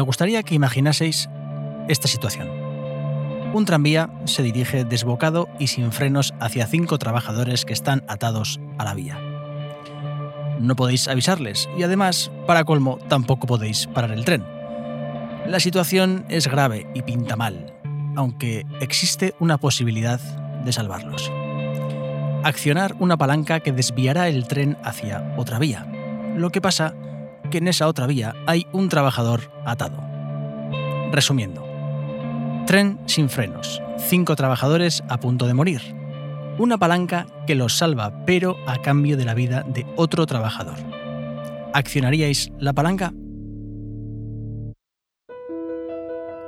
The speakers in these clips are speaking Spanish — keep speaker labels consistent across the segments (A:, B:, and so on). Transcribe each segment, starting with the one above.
A: me gustaría que imaginaseis esta situación. Un tranvía se dirige desbocado y sin frenos hacia cinco trabajadores que están atados a la vía. No podéis avisarles y además, para colmo, tampoco podéis parar el tren. La situación es grave y pinta mal, aunque existe una posibilidad de salvarlos. Accionar una palanca que desviará el tren hacia otra vía. Lo que pasa que en esa otra vía hay un trabajador atado. Resumiendo, tren sin frenos, cinco trabajadores a punto de morir. Una palanca que los salva, pero a cambio de la vida de otro trabajador. ¿Accionaríais la palanca?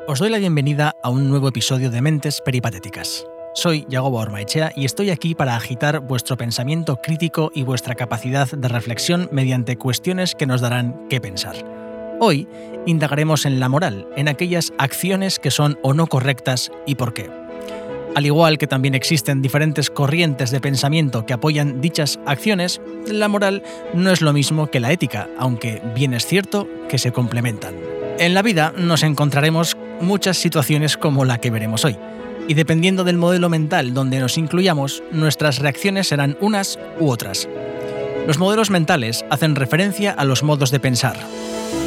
A: Os doy la bienvenida a un nuevo episodio de Mentes Peripatéticas. Soy Yagobo Ormaechea y estoy aquí para agitar vuestro pensamiento crítico y vuestra capacidad de reflexión mediante cuestiones que nos darán qué pensar. Hoy indagaremos en la moral, en aquellas acciones que son o no correctas y por qué. Al igual que también existen diferentes corrientes de pensamiento que apoyan dichas acciones, la moral no es lo mismo que la ética, aunque bien es cierto que se complementan. En la vida nos encontraremos muchas situaciones como la que veremos hoy. Y dependiendo del modelo mental donde nos incluyamos, nuestras reacciones serán unas u otras. Los modelos mentales hacen referencia a los modos de pensar,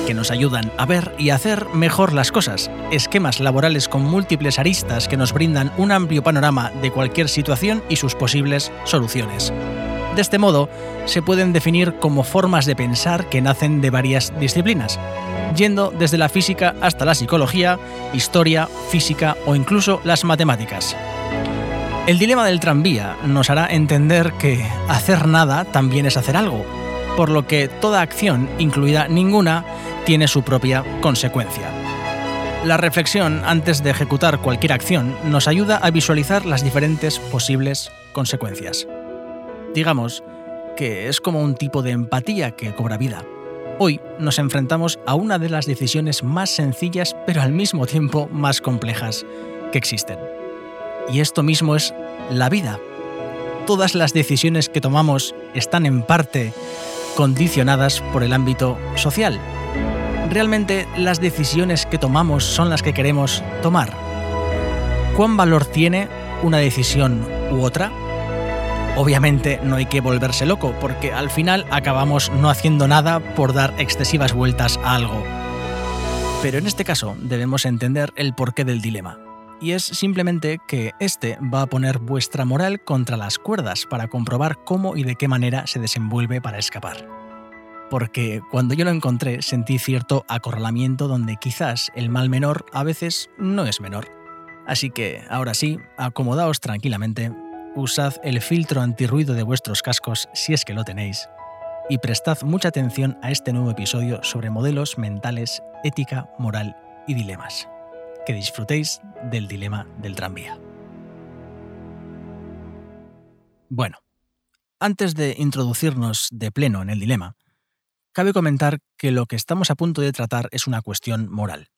A: que nos ayudan a ver y hacer mejor las cosas, esquemas laborales con múltiples aristas que nos brindan un amplio panorama de cualquier situación y sus posibles soluciones. De este modo, se pueden definir como formas de pensar que nacen de varias disciplinas, yendo desde la física hasta la psicología, historia, física o incluso las matemáticas. El dilema del tranvía nos hará entender que hacer nada también es hacer algo, por lo que toda acción, incluida ninguna, tiene su propia consecuencia. La reflexión antes de ejecutar cualquier acción nos ayuda a visualizar las diferentes posibles consecuencias. Digamos que es como un tipo de empatía que cobra vida. Hoy nos enfrentamos a una de las decisiones más sencillas pero al mismo tiempo más complejas que existen. Y esto mismo es la vida. Todas las decisiones que tomamos están en parte condicionadas por el ámbito social. Realmente las decisiones que tomamos son las que queremos tomar. ¿Cuán valor tiene una decisión u otra? Obviamente no hay que volverse loco, porque al final acabamos no haciendo nada por dar excesivas vueltas a algo. Pero en este caso debemos entender el porqué del dilema. Y es simplemente que este va a poner vuestra moral contra las cuerdas para comprobar cómo y de qué manera se desenvuelve para escapar. Porque cuando yo lo encontré sentí cierto acorralamiento donde quizás el mal menor a veces no es menor. Así que, ahora sí, acomodaos tranquilamente usad el filtro antirruido de vuestros cascos si es que lo tenéis, y prestad mucha atención a este nuevo episodio sobre modelos mentales, ética, moral y dilemas. Que disfrutéis del dilema del tranvía. Bueno, antes de introducirnos de pleno en el dilema, cabe comentar que lo que estamos a punto de tratar es una cuestión moral.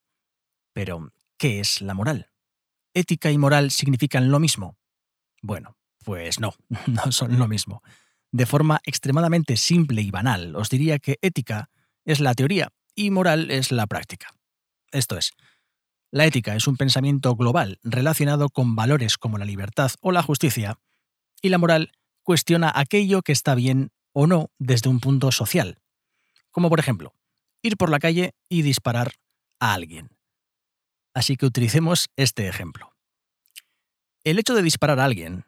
A: Pero, ¿qué es la moral? ¿Ética y moral significan lo mismo? Bueno, pues no, no son lo mismo. De forma extremadamente simple y banal, os diría que ética es la teoría y moral es la práctica. Esto es, la ética es un pensamiento global relacionado con valores como la libertad o la justicia, y la moral cuestiona aquello que está bien o no desde un punto social, como por ejemplo, ir por la calle y disparar a alguien. Así que utilicemos este ejemplo. El hecho de disparar a alguien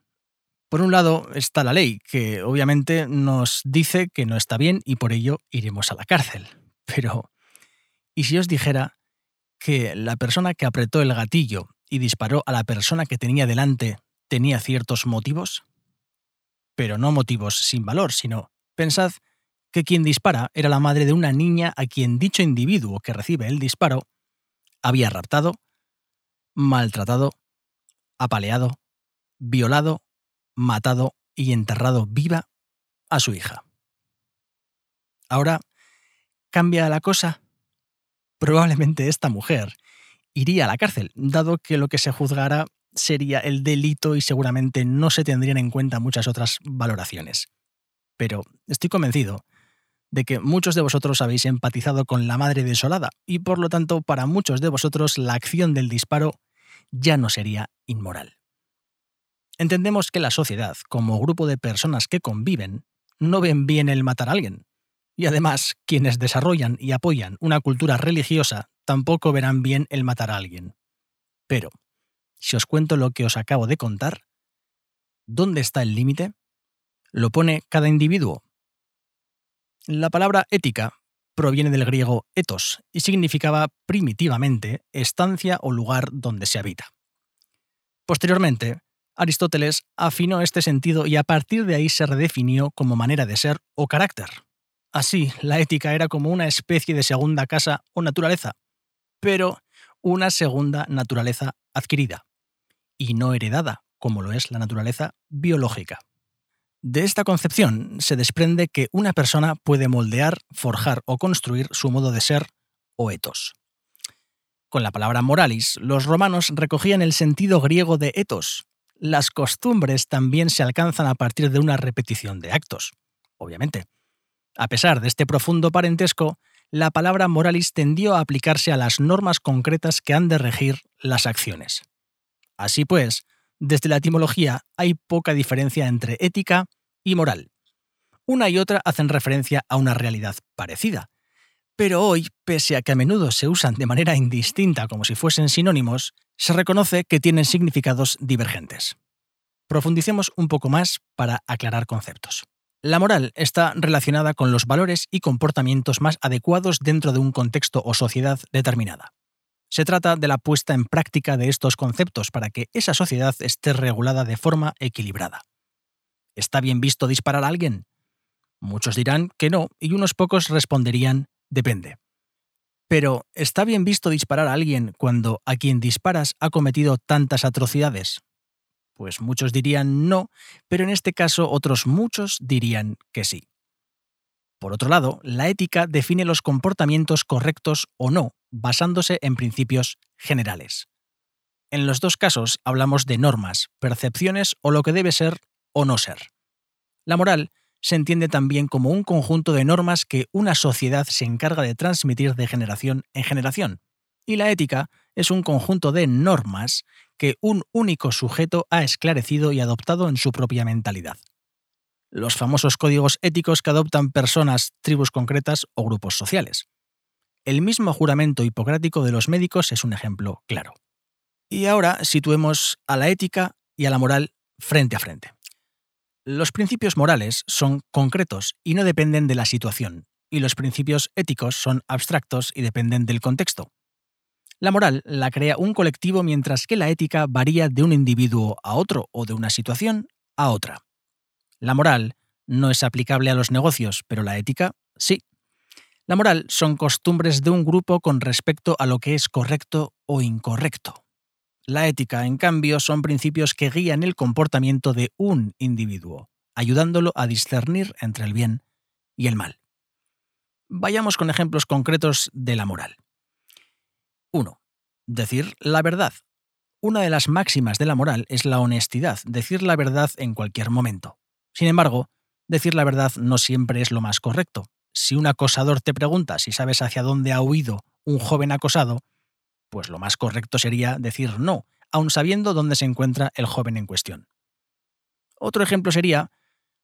A: por un lado está la ley, que obviamente nos dice que no está bien y por ello iremos a la cárcel. Pero, ¿y si os dijera que la persona que apretó el gatillo y disparó a la persona que tenía delante tenía ciertos motivos? Pero no motivos sin valor, sino pensad que quien dispara era la madre de una niña a quien dicho individuo que recibe el disparo había raptado, maltratado, apaleado, violado matado y enterrado viva a su hija. Ahora, ¿cambia la cosa? Probablemente esta mujer iría a la cárcel, dado que lo que se juzgara sería el delito y seguramente no se tendrían en cuenta muchas otras valoraciones. Pero estoy convencido de que muchos de vosotros habéis empatizado con la madre desolada y por lo tanto para muchos de vosotros la acción del disparo ya no sería inmoral. Entendemos que la sociedad, como grupo de personas que conviven, no ven bien el matar a alguien. Y además, quienes desarrollan y apoyan una cultura religiosa tampoco verán bien el matar a alguien. Pero, si os cuento lo que os acabo de contar, ¿dónde está el límite? Lo pone cada individuo. La palabra ética proviene del griego etos y significaba primitivamente estancia o lugar donde se habita. Posteriormente, Aristóteles afinó este sentido y a partir de ahí se redefinió como manera de ser o carácter. Así, la ética era como una especie de segunda casa o naturaleza, pero una segunda naturaleza adquirida, y no heredada, como lo es la naturaleza biológica. De esta concepción se desprende que una persona puede moldear, forjar o construir su modo de ser o etos. Con la palabra moralis, los romanos recogían el sentido griego de etos, las costumbres también se alcanzan a partir de una repetición de actos, obviamente. A pesar de este profundo parentesco, la palabra moralis tendió a aplicarse a las normas concretas que han de regir las acciones. Así pues, desde la etimología hay poca diferencia entre ética y moral. Una y otra hacen referencia a una realidad parecida. Pero hoy, pese a que a menudo se usan de manera indistinta como si fuesen sinónimos, se reconoce que tienen significados divergentes. Profundicemos un poco más para aclarar conceptos. La moral está relacionada con los valores y comportamientos más adecuados dentro de un contexto o sociedad determinada. Se trata de la puesta en práctica de estos conceptos para que esa sociedad esté regulada de forma equilibrada. ¿Está bien visto disparar a alguien? Muchos dirán que no y unos pocos responderían depende. Pero, ¿está bien visto disparar a alguien cuando a quien disparas ha cometido tantas atrocidades? Pues muchos dirían no, pero en este caso otros muchos dirían que sí. Por otro lado, la ética define los comportamientos correctos o no, basándose en principios generales. En los dos casos hablamos de normas, percepciones o lo que debe ser o no ser. La moral se entiende también como un conjunto de normas que una sociedad se encarga de transmitir de generación en generación. Y la ética es un conjunto de normas que un único sujeto ha esclarecido y adoptado en su propia mentalidad. Los famosos códigos éticos que adoptan personas, tribus concretas o grupos sociales. El mismo juramento hipocrático de los médicos es un ejemplo claro. Y ahora situemos a la ética y a la moral frente a frente. Los principios morales son concretos y no dependen de la situación, y los principios éticos son abstractos y dependen del contexto. La moral la crea un colectivo mientras que la ética varía de un individuo a otro o de una situación a otra. La moral no es aplicable a los negocios, pero la ética sí. La moral son costumbres de un grupo con respecto a lo que es correcto o incorrecto. La ética, en cambio, son principios que guían el comportamiento de un individuo, ayudándolo a discernir entre el bien y el mal. Vayamos con ejemplos concretos de la moral. 1. Decir la verdad. Una de las máximas de la moral es la honestidad, decir la verdad en cualquier momento. Sin embargo, decir la verdad no siempre es lo más correcto. Si un acosador te pregunta si sabes hacia dónde ha huido un joven acosado, pues lo más correcto sería decir no, aun sabiendo dónde se encuentra el joven en cuestión. Otro ejemplo sería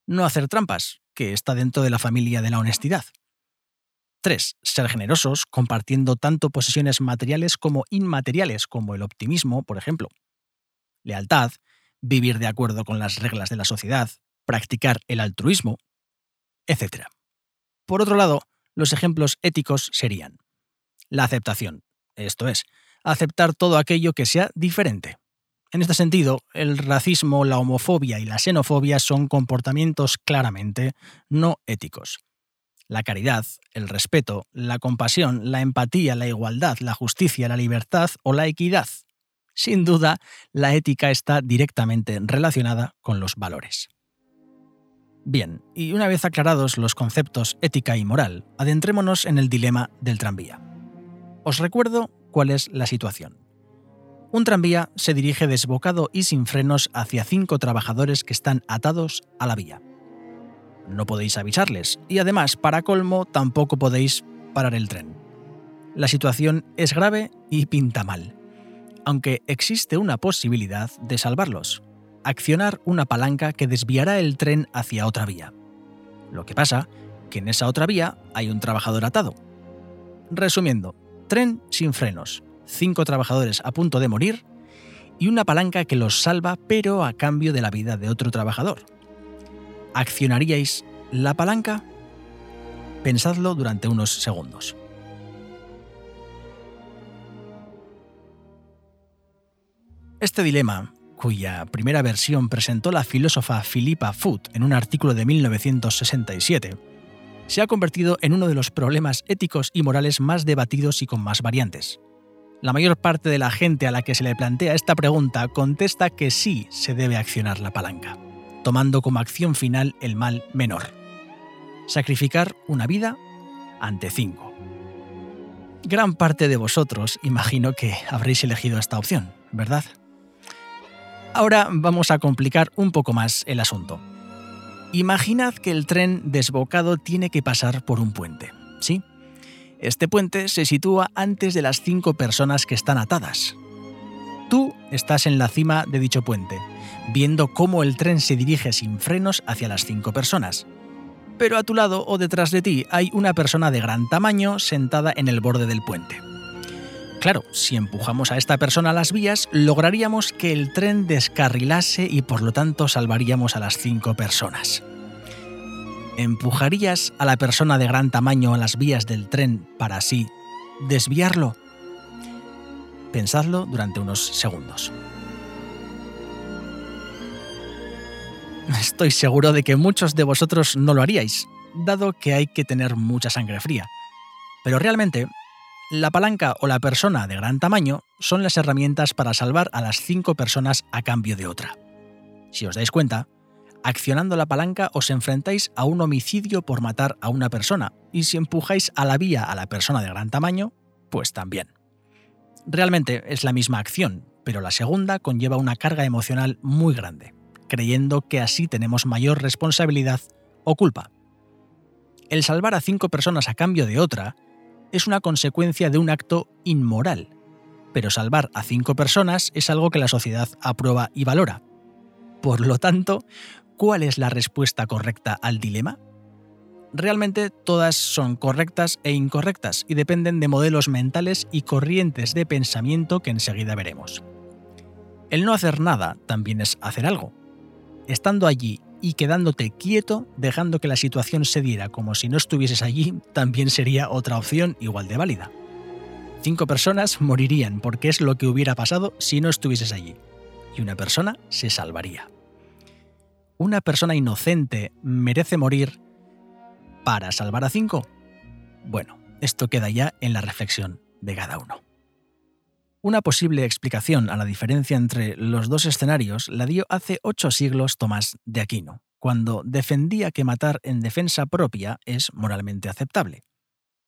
A: no hacer trampas, que está dentro de la familia de la honestidad. 3. Ser generosos, compartiendo tanto posesiones materiales como inmateriales, como el optimismo, por ejemplo. Lealtad, vivir de acuerdo con las reglas de la sociedad, practicar el altruismo, etc. Por otro lado, los ejemplos éticos serían la aceptación, esto es, aceptar todo aquello que sea diferente. En este sentido, el racismo, la homofobia y la xenofobia son comportamientos claramente no éticos. La caridad, el respeto, la compasión, la empatía, la igualdad, la justicia, la libertad o la equidad. Sin duda, la ética está directamente relacionada con los valores. Bien, y una vez aclarados los conceptos ética y moral, adentrémonos en el dilema del tranvía. Os recuerdo cuál es la situación. Un tranvía se dirige desbocado y sin frenos hacia cinco trabajadores que están atados a la vía. no podéis avisarles y además, para colmo, tampoco podéis parar el tren. La situación es grave y pinta mal, aunque existe una posibilidad de salvarlos, accionar una palanca que desviará el tren hacia otra vía. Lo que pasa que en esa otra vía hay un trabajador atado. Resumiendo, tren sin frenos, cinco trabajadores a punto de morir y una palanca que los salva pero a cambio de la vida de otro trabajador. ¿Accionaríais la palanca? Pensadlo durante unos segundos. Este dilema, cuya primera versión presentó la filósofa Philippa Foot en un artículo de 1967, se ha convertido en uno de los problemas éticos y morales más debatidos y con más variantes. La mayor parte de la gente a la que se le plantea esta pregunta contesta que sí se debe accionar la palanca, tomando como acción final el mal menor. Sacrificar una vida ante cinco. Gran parte de vosotros imagino que habréis elegido esta opción, ¿verdad? Ahora vamos a complicar un poco más el asunto. Imaginad que el tren desbocado tiene que pasar por un puente, ¿sí? Este puente se sitúa antes de las cinco personas que están atadas. Tú estás en la cima de dicho puente, viendo cómo el tren se dirige sin frenos hacia las cinco personas. Pero a tu lado o detrás de ti hay una persona de gran tamaño sentada en el borde del puente. Claro, si empujamos a esta persona a las vías, lograríamos que el tren descarrilase y por lo tanto salvaríamos a las cinco personas. ¿Empujarías a la persona de gran tamaño a las vías del tren para así desviarlo? Pensadlo durante unos segundos. Estoy seguro de que muchos de vosotros no lo haríais, dado que hay que tener mucha sangre fría. Pero realmente, la palanca o la persona de gran tamaño son las herramientas para salvar a las cinco personas a cambio de otra. Si os dais cuenta, accionando la palanca os enfrentáis a un homicidio por matar a una persona, y si empujáis a la vía a la persona de gran tamaño, pues también. Realmente es la misma acción, pero la segunda conlleva una carga emocional muy grande, creyendo que así tenemos mayor responsabilidad o culpa. El salvar a cinco personas a cambio de otra es una consecuencia de un acto inmoral, pero salvar a cinco personas es algo que la sociedad aprueba y valora. Por lo tanto, ¿Cuál es la respuesta correcta al dilema? Realmente todas son correctas e incorrectas y dependen de modelos mentales y corrientes de pensamiento que enseguida veremos. El no hacer nada también es hacer algo. Estando allí y quedándote quieto, dejando que la situación se diera como si no estuvieses allí, también sería otra opción igual de válida. Cinco personas morirían porque es lo que hubiera pasado si no estuvieses allí, y una persona se salvaría una persona inocente merece morir para salvar a cinco? Bueno, esto queda ya en la reflexión de cada uno. Una posible explicación a la diferencia entre los dos escenarios la dio hace ocho siglos Tomás de Aquino, cuando defendía que matar en defensa propia es moralmente aceptable.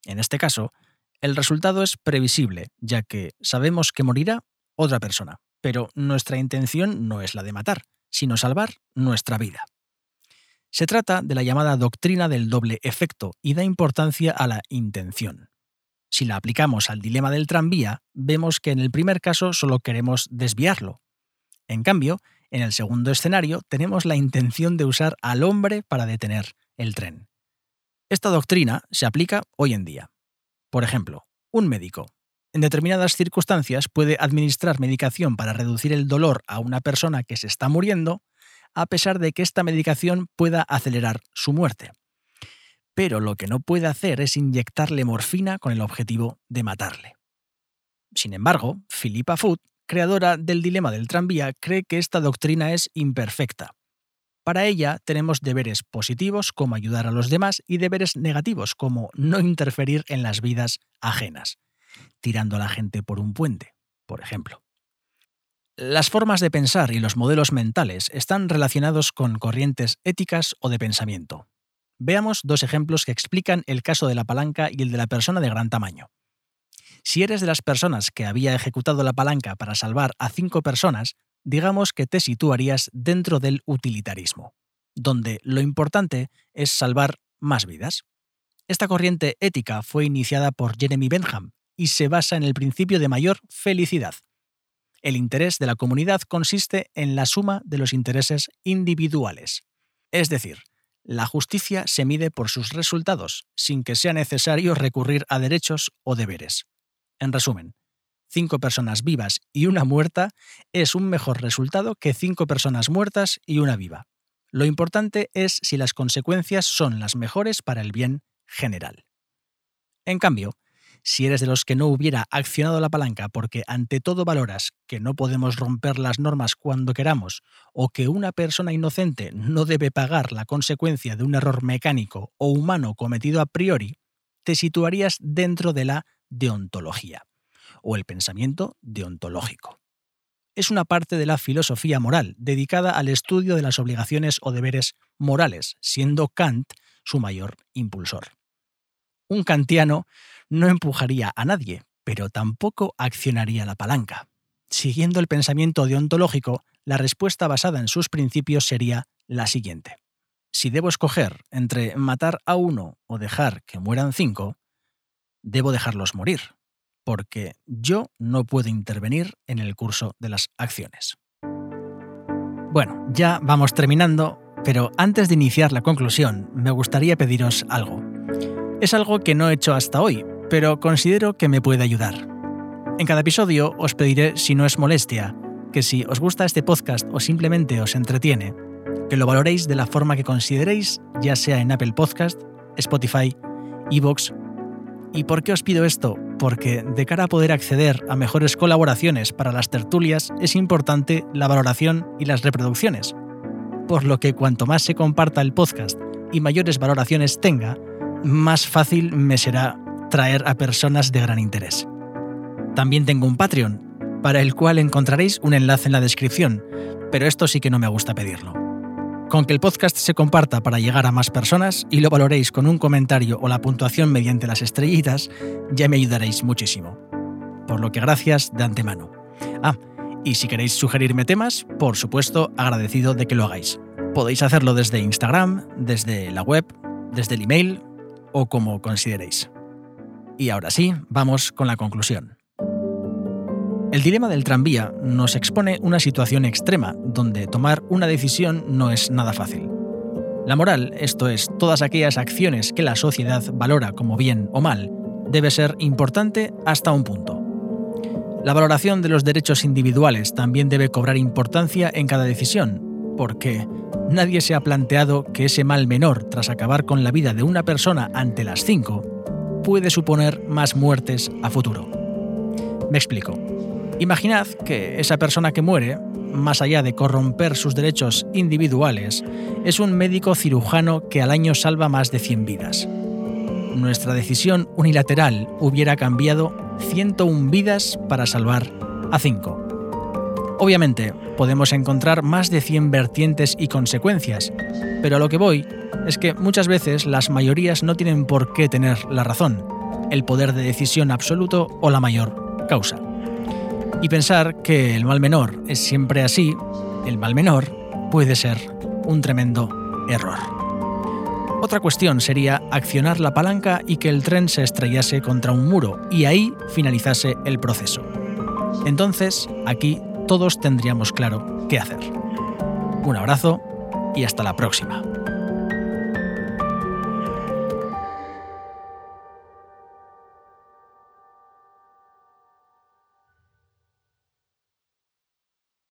A: En este caso, el resultado es previsible, ya que sabemos que morirá otra persona, pero nuestra intención no es la de matar, sino salvar nuestra vida. Se trata de la llamada doctrina del doble efecto y da importancia a la intención. Si la aplicamos al dilema del tranvía, vemos que en el primer caso solo queremos desviarlo. En cambio, en el segundo escenario tenemos la intención de usar al hombre para detener el tren. Esta doctrina se aplica hoy en día. Por ejemplo, un médico en determinadas circunstancias puede administrar medicación para reducir el dolor a una persona que se está muriendo, a pesar de que esta medicación pueda acelerar su muerte. Pero lo que no puede hacer es inyectarle morfina con el objetivo de matarle. Sin embargo, Philippa Foot, creadora del dilema del tranvía, cree que esta doctrina es imperfecta. Para ella tenemos deberes positivos como ayudar a los demás y deberes negativos como no interferir en las vidas ajenas tirando a la gente por un puente, por ejemplo. Las formas de pensar y los modelos mentales están relacionados con corrientes éticas o de pensamiento. Veamos dos ejemplos que explican el caso de la palanca y el de la persona de gran tamaño. Si eres de las personas que había ejecutado la palanca para salvar a cinco personas, digamos que te situarías dentro del utilitarismo. donde lo importante es salvar más vidas. Esta corriente ética fue iniciada por Jeremy Benham y se basa en el principio de mayor felicidad. El interés de la comunidad consiste en la suma de los intereses individuales. Es decir, la justicia se mide por sus resultados, sin que sea necesario recurrir a derechos o deberes. En resumen, cinco personas vivas y una muerta es un mejor resultado que cinco personas muertas y una viva. Lo importante es si las consecuencias son las mejores para el bien general. En cambio, si eres de los que no hubiera accionado la palanca porque ante todo valoras que no podemos romper las normas cuando queramos o que una persona inocente no debe pagar la consecuencia de un error mecánico o humano cometido a priori, te situarías dentro de la deontología o el pensamiento deontológico. Es una parte de la filosofía moral dedicada al estudio de las obligaciones o deberes morales, siendo Kant su mayor impulsor. Un kantiano no empujaría a nadie, pero tampoco accionaría la palanca. Siguiendo el pensamiento deontológico, la respuesta basada en sus principios sería la siguiente. Si debo escoger entre matar a uno o dejar que mueran cinco, debo dejarlos morir, porque yo no puedo intervenir en el curso de las acciones. Bueno, ya vamos terminando, pero antes de iniciar la conclusión, me gustaría pediros algo. Es algo que no he hecho hasta hoy, pero considero que me puede ayudar. En cada episodio os pediré, si no es molestia, que si os gusta este podcast o simplemente os entretiene, que lo valoréis de la forma que consideréis, ya sea en Apple Podcast, Spotify, Evox. ¿Y por qué os pido esto? Porque de cara a poder acceder a mejores colaboraciones para las tertulias es importante la valoración y las reproducciones. Por lo que cuanto más se comparta el podcast y mayores valoraciones tenga, más fácil me será traer a personas de gran interés. También tengo un Patreon, para el cual encontraréis un enlace en la descripción, pero esto sí que no me gusta pedirlo. Con que el podcast se comparta para llegar a más personas y lo valoréis con un comentario o la puntuación mediante las estrellitas, ya me ayudaréis muchísimo. Por lo que gracias de antemano. Ah, y si queréis sugerirme temas, por supuesto, agradecido de que lo hagáis. Podéis hacerlo desde Instagram, desde la web, desde el email o como consideréis. Y ahora sí, vamos con la conclusión. El dilema del tranvía nos expone una situación extrema donde tomar una decisión no es nada fácil. La moral, esto es, todas aquellas acciones que la sociedad valora como bien o mal, debe ser importante hasta un punto. La valoración de los derechos individuales también debe cobrar importancia en cada decisión, porque nadie se ha planteado que ese mal menor tras acabar con la vida de una persona ante las cinco puede suponer más muertes a futuro. Me explico. Imaginad que esa persona que muere, más allá de corromper sus derechos individuales, es un médico cirujano que al año salva más de 100 vidas. Nuestra decisión unilateral hubiera cambiado 101 vidas para salvar a 5. Obviamente, podemos encontrar más de 100 vertientes y consecuencias, pero a lo que voy es que muchas veces las mayorías no tienen por qué tener la razón, el poder de decisión absoluto o la mayor causa. Y pensar que el mal menor es siempre así, el mal menor puede ser un tremendo error. Otra cuestión sería accionar la palanca y que el tren se estrellase contra un muro y ahí finalizase el proceso. Entonces, aquí todos tendríamos claro qué hacer. Un abrazo y hasta la próxima.